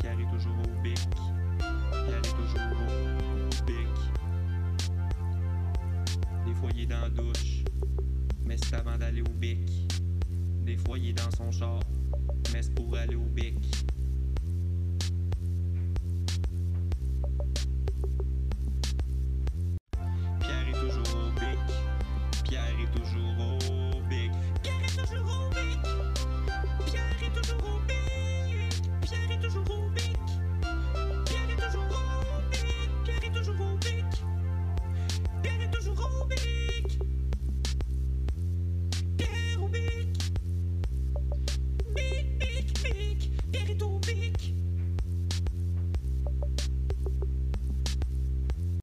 Pierre est toujours au bic Pierre est toujours au bic Des fois, il est dans la douche. Mais c'est avant d'aller au bic Des fois, il est dans son char.